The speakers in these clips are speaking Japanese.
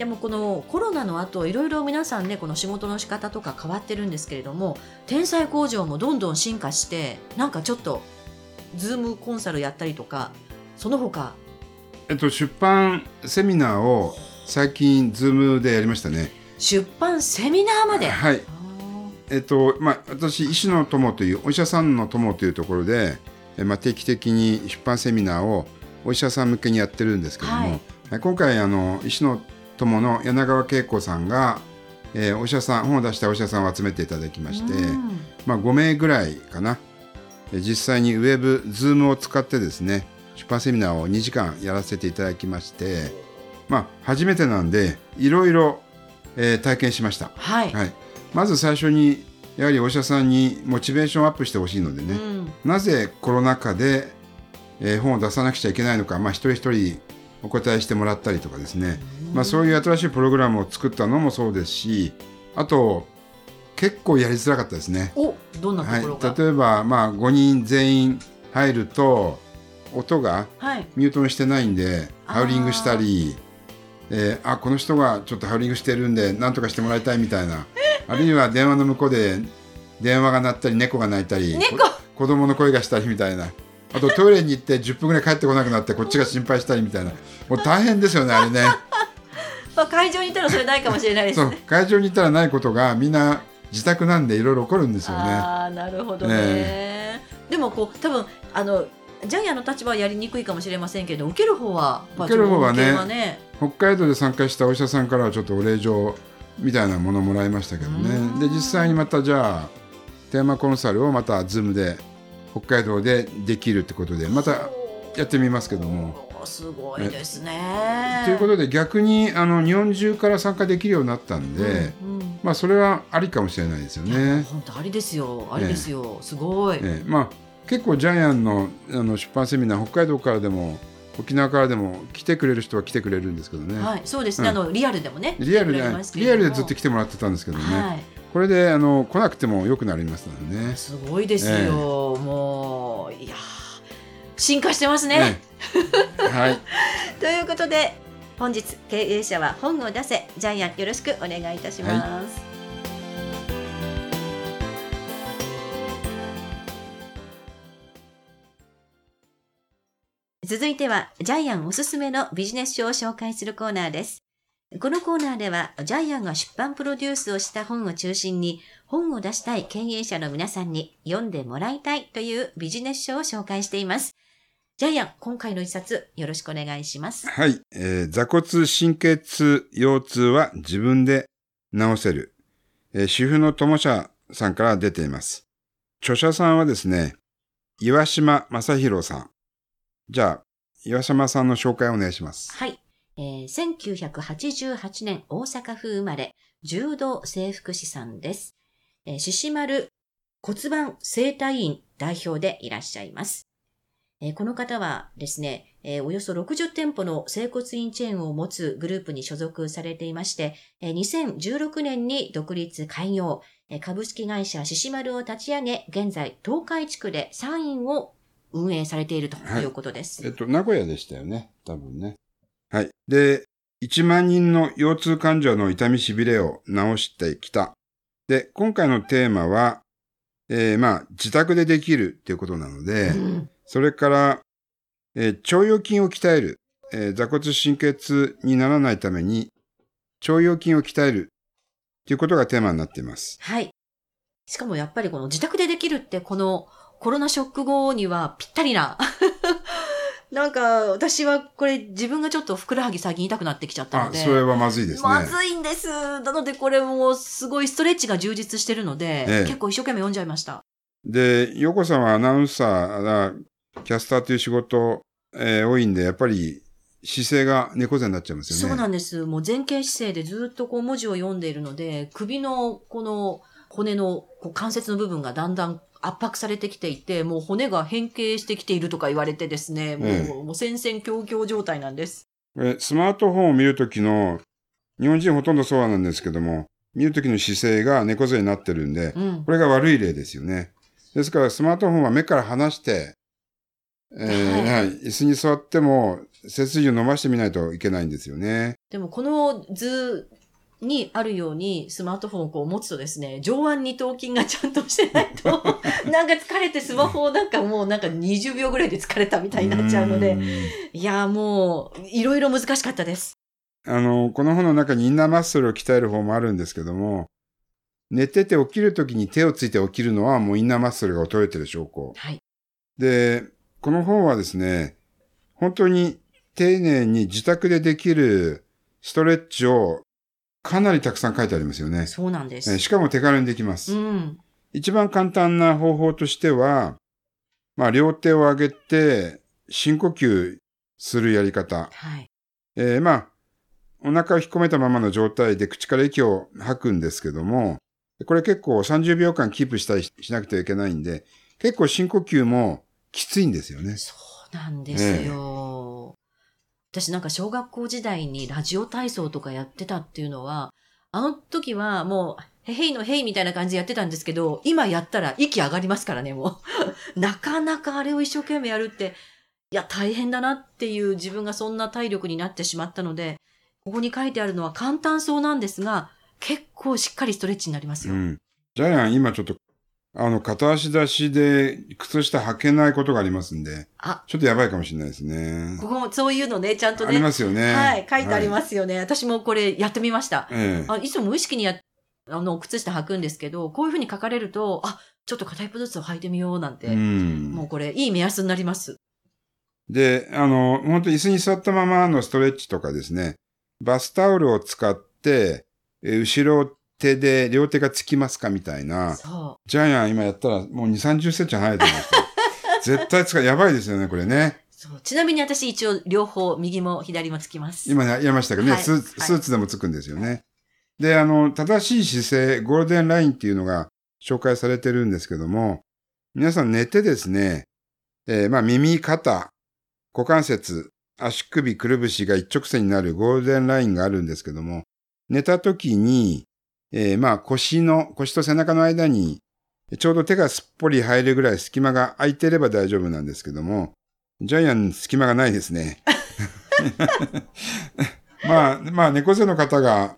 でもこのコロナの後いろいろ皆さんねこの仕事の仕方とか変わってるんですけれども天才工場もどんどん進化してなんかちょっとズームコンサルやったりとかその他えっと、出版セミナーを最近、ズームでやりましたね。出版セミナーまで、はい。えっと、まあ、私、医師の友という、お医者さんの友というところで、えまあ、定期的に出版セミナーをお医者さん向けにやってるんですけども、はいはい今回、あの、医師の友の柳川恵子さんが、えーお医者さん、本を出したお医者さんを集めていただきまして、うんまあ、5名ぐらいかな。で実際にウェブ、ズームを使ってですね、出版セミナーを2時間やらせていただきまして、まあ、初めてなんで、いろいろ、えー体験しました。はい、はい。まず最初に、やはりお医者さんにモチベーションアップしてほしいのでね、うんなぜコロナ禍で、えー本を出さなくちゃいけないのか、まあ、一人一人お答えしてもらったりとかですね、まあ、そういう新しいプログラムを作ったのもそうですし、あと、結構やりづらかったですね。おどんなとはいころが、、例えば、まあ、5人全員入ると音がはい。ミュートにしてないんでハウリングしたりえーあこの人がちょっとハウリングしてるんで何とかしてもらいたいみたいな。あるいは電話の向こうで電話が鳴ったり猫が鳴いたり子供の声がしたりみたいなあとトイレに行って10分ぐらい帰ってこなくなってこっちが心配したりみたいな。もう大変ですよねあれね。まあ、会場にいたらそれないかもしれないですね。会場に行ったらないことがみんな自宅なんでいろいろ起こるんですよね。ああなるほどね、でもこう多分あのジャイアンの立場はやりにくいかもしれませんけど受ける方は受ける方はねね。北海道で参加したお医者さんからはちょっとお礼状みたいなものをもらいましたけどうんね。で実際にまたじゃあテーマコンサルをまた Zoom で北海道でできるってことでまたやってみますけども。すごいですね。ということで逆にあの日本中から参加できるようになったんで、うんうんまあそれはありかもしれないですよね。本当ありですよありですよ、すごい、ええまあ結構ジャイアンのあの出版セミナー北海道からでも沖縄からでも来てくれる人は来てくれるんですけどね。はいそうですね、うんあのリアルでもねリアルでリアルでずっと来てもらってたんですけどね。はいこれであの来なくても良くなりますのでね。すごいですよ、ええ。もういやー進化してますね、ええ。はい。ということで本日経営者は本を出せ。ジャイアンよろしくお願いいたします、続いてはジャイアンおすすめのビジネス書を紹介するコーナーですこのコーナーではジャイアンが出版プロデュースをした本を中心に本を出したい経営者の皆さんに読んでもらいたいというビジネス書を紹介していますジャイアン今回の一冊よろしくお願いしますはい、えー座骨神経痛、腰痛は自分で治せる。えー主婦の友社さんから出ています。著者さんはですね、岩島正宏さん。じゃあ、岩島さんの紹介をお願いします。はい。えー1988年大阪府生まれ、柔道整復師さんです。えー、獅子丸骨盤整体院代表でいらっしゃいます。えーこの方はですね、えーおよそ60店舗の整骨院チェーンを持つグループに所属されていまして、えー2016年に独立開業、えー株式会社獅子丸を立ち上げ、現在東海地区で3院を運営されているということです。えっと、名古屋でしたよね。多分ね。はい。で、1万人の腰痛患者の痛みしびれを治してきた。で、今回のテーマは、えーまあ、自宅でできるっていうことなので、うんそれから、えー腸腰筋を鍛える、えー座骨神経痛にならないために、腸腰筋を鍛えるということがテーマになっています。はい。しかもやっぱりこの自宅でできるってこのコロナショック後にはぴったりな。なんか私はこれ自分がちょっとふくらはぎ最近痛くなってきちゃったのあ、で。それはまずいですね。まずいんです。なのでこれもすごいストレッチが充実してるので、ええ結構一生懸命読んじゃいました。で、ヨコさんはアナウンサー、キャスターという仕事、えー多いんで、やっぱり姿勢が猫背になっちゃいますよね。そうなんです。もう前傾姿勢でずっとこう文字を読んでいるので、首のこの骨のこう関節の部分がだんだん圧迫されてきていて、もう骨が変形してきているとか言われてですね、もう,、ええもう戦々恐々状態なんです。スマートフォンを見るときの、日本人ほとんどそうなんですけども、見るときの姿勢が猫背になってるんで、うん。これが悪い例ですよね。ですから、スマートフォンは目から離して、えーははいい、椅子に座っても背筋を伸ばしてみないといけないんですよね。でもこの図にあるようにスマートフォンをこう持つとですね、上腕二頭筋がちゃんとしてないと、なんか疲れてスマホをなんかもうなんか20秒ぐらいで疲れたみたいになっちゃうので、んいやーもういろいろ難しかったです。あの、この本の中にインナーマッスルを鍛える方もあるんですけども、寝てて起きるときに手をついて起きるのはもうインナーマッスルが衰えてる証拠。はい。で、この本はですね、本当に丁寧に自宅でできるストレッチをかなりたくさん書いてありますよね。そうなんです。えしかも手軽にできます。うん。一番簡単な方法としては、まあ、両手を上げて深呼吸するやり方。はい。えーまあ、お腹を引っ込めたままの状態で口から息を吐くんですけども、これ結構30秒間キープしたりしなくてはいけないんで、結構深呼吸もきついんですよね。そうなんですよ。私なんか小学校時代にラジオ体操とかやってたっていうのは、あの時はもう、へへいのへいみたいな感じでやってたんですけど、今やったら息上がりますからね、もう。なかなかあれを一生懸命やるって、いや、大変だなっていう自分がそんな体力になってしまったので、ここに書いてあるのは簡単そうなんですが、結構しっかりストレッチになりますよ。うん。ジャイアン今ちょっと、あの、片足出しで靴下履けないことがありますんで、あ、ちょっとやばいかもしれないですね。ここもそういうのね、ちゃんとありね。ますよね。はい、書いてありますすよね。私もこれやってみました。ええあいつも無意識にやあの靴下履くんですけど、こういうふうに書かれると、あちょっと片一歩ずつ履いてみようなんて、うん。もうこれいい目安になります。で、あの、本当椅子に座ったままのストレッチとかですね、バスタオルを使って、えー後ろ手で両手がつきますかみたいな、そジャイアン今やったらもう2、30センチ離れてました。絶対使う。やばいですよね、これね。う。そう。ちなみに私一応両方、右も左もつきます。今やりましたけどね、はいスーツはいスーツでもつくんですよね。で、あの、正しい姿勢、ゴールデンラインっていうのが紹介されてるんですけども、皆さん寝てですね、えーまあ耳、肩、股関節、足首、くるぶしが一直線になるゴールデンラインがあるんですけども、寝た時に、えーまあ腰の、腰と背中の間に、ちょうど手がすっぽり入るぐらい隙間が空いてれば大丈夫なんですけども、ジャイアン隙間がないですね。まあ、まあ、猫背の方が、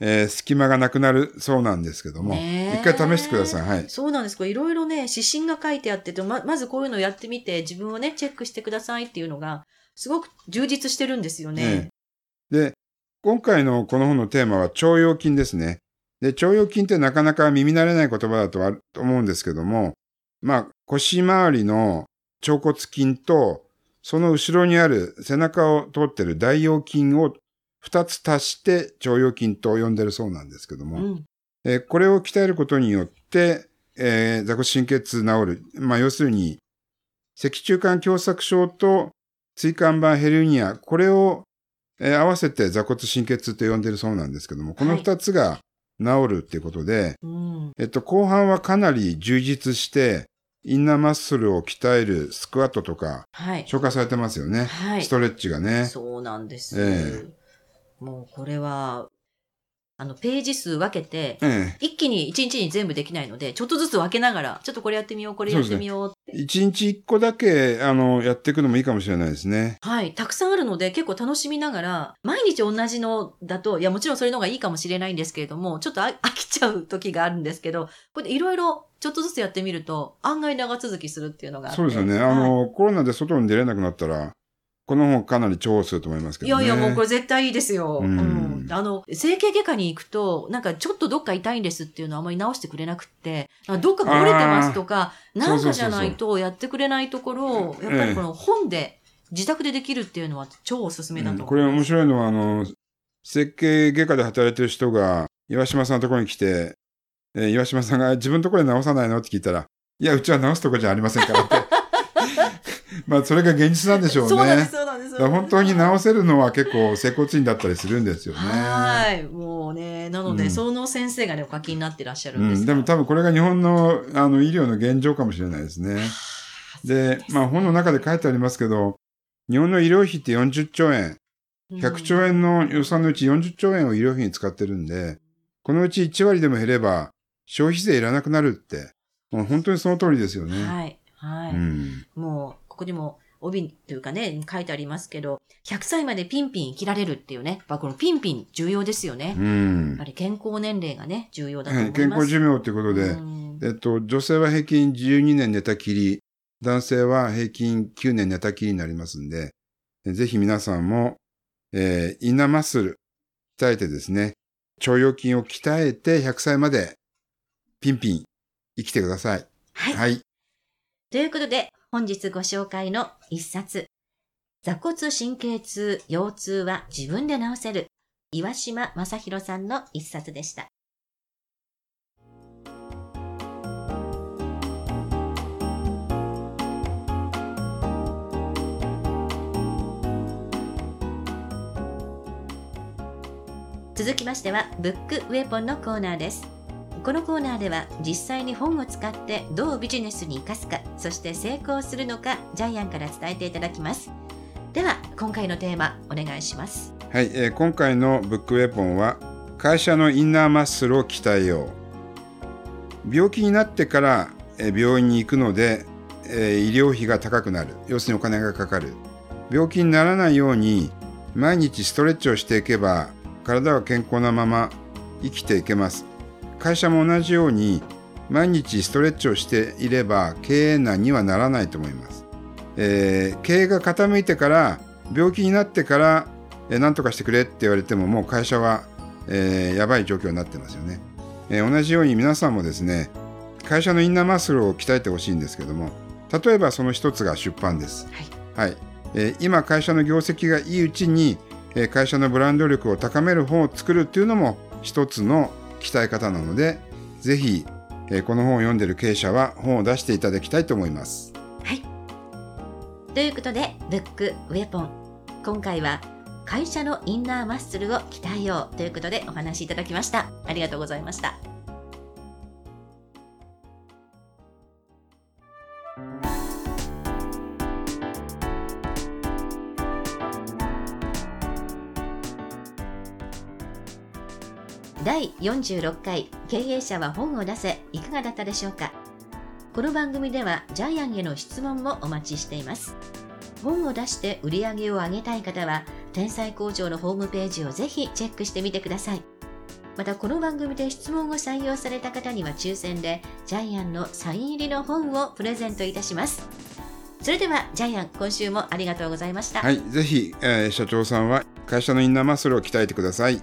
えー隙間がなくなるそうなんですけども、一回試してください。はい。そうなんです。これいろいろね、指針が書いてあってて、ま、まずこういうのをやってみて、自分をね、チェックしてくださいっていうのが、すごく充実してるんですよね。で、今回のこの本のテーマは腸腰筋ですね。で、腸腰筋ってなかなか耳慣れない言葉だとはと思うんですけども、まあ、腰回りの腸骨筋と、その後ろにある背中を通ってる大腰筋を二つ足して腸腰筋と呼んでるそうなんですけども、うん。えーこれを鍛えることによって、えー座骨神経痛治る。まあ、要するに、脊柱管狭窄症と椎間板ヘルニア、これを、えー合わせて座骨神経痛と呼んでるそうなんですけども、この二つが治るっていうことで、うん。えっと、後半はかなり充実して、インナーマッスルを鍛えるスクワットとか、はい。紹介されてますよね。はいス。トレッチがね。そうなんです。えもうこれは、あの、ページ数分けて、え一気に一日に全部できないので、ちょっとずつ分けながら、ちょっとこれやってみよう、これやってみようえ一日一個だけ、あの、やっていくのもいいかもしれないですね。はい。たくさんあるので、結構楽しみながら、毎日同じのだと、いや、もちろんそれの方がいいかもしれないんですけれども、ちょっとあ飽きちゃう時があるんですけど、これでいろいろちょっとずつやってみると、案外長続きするっていうのが。そうですよね。あの、コロナで外に出れなくなったら、この本かなり重宝すると思いますけどね。いやいや、もうこれ絶対いいですよ。ううんん。あの、整形外科に行くと、なんかちょっとどっか痛いんですっていうのはあまり直してくれなくって、あどっかが折れてますとか、なんかじゃないとやってくれないところを、やっぱりこの本で、自宅でできるっていうのは超おすすめだと思う。うんこれ面白いのは、あの、設計外科で働いてる人が、岩島さんのところに来て、えー岩島さんが自分のところで直さないの？って聞いたら、いや、うちは直すところじゃありませんからって。まあ、それが現実なんでしょうね。そうなんです、そうなんです。本当に治せるのは結構接骨院だったりするんですよね。はい。もうね、なので、うんその先生がね、お書きになってらっしゃるうん、ですがでも多分これが日本のあの医療の現状かもしれないですね。で、まあ本の中で書いてありますけど、日本の医療費って40兆円、100兆円の予算のうち40兆円を医療費に使ってるんで、このうち1割でも減れば消費税いらなくなるって、もう本当にその通りですよね。はい。はい。うん。もう、ここにも、帯というかね、書いてありますけど、100歳までピンピン生きられるっていうね、やっぱこのピンピン重要ですよね。うんやっぱ。り健康年齢がね、重要だとはい、思います。健康寿命ということで、うんえっと、女性は平均12年寝たきり、男性は平均9年寝たきりになりますんで、えぜひ皆さんも、えーインナーマッスル鍛えてですね、腸腰筋を鍛えて100歳までピンピン生きてください。はい。はい。ということで、本日ご紹介の一冊、座骨神経痛、腰痛は自分で治せる、岩島正弘さんの一冊でした。続きましては、ブックウェポンのコーナーです。このコーナーでは実際に本を使ってどうビジネスに生かすかそして成功するのかジャイアンから伝えていただきますでは今回のテーマお願いしますはい、えー今回のブックウェポンは、会社のインナーマッスルを鍛えよう。病気になってから、病院に行くので、え医療費が高くなる。要するにお金がかかる。病気にならないように、毎日ストレッチをしていけば、体は健康なまま生きていけます。会社も同じように、毎日ストレッチをしていれば、経営難にはならないと思います。えー経営が傾いてから、病気になってから、えー何とかしてくれって言われてももう会社は、えーやばい状況になってますよね、えー同じように皆さんもですね会社のインナーマッスルを鍛えてほしいんですけども例えばその一つが出版です、はい。えー今会社の業績がいいうちに、えー会社のブランド力を高める本を作るっていうのも一つの鍛え方なのでぜひ、えーこの本を読んでる経営者は本を出していただきたいと思います。はい。ということでブックウェポン。今回は会社のインナーマッスルを鍛えようということでお話しいただきました。ありがとうございました。第46回経営者は本を出せいかがだったでしょうか？この番組ではジャイアンへの質問もお待ちしています。本を出して売り上げを上げたい方は天才工場のホームページをぜひチェックしてみてください。またこの番組で質問を採用された方には抽選でジャイアンのサイン入りの本をプレゼントいたします。それではジャイアン今週もありがとうございました、はいぜひ、えー社長さんは会社のインナーマッスルを鍛えてください。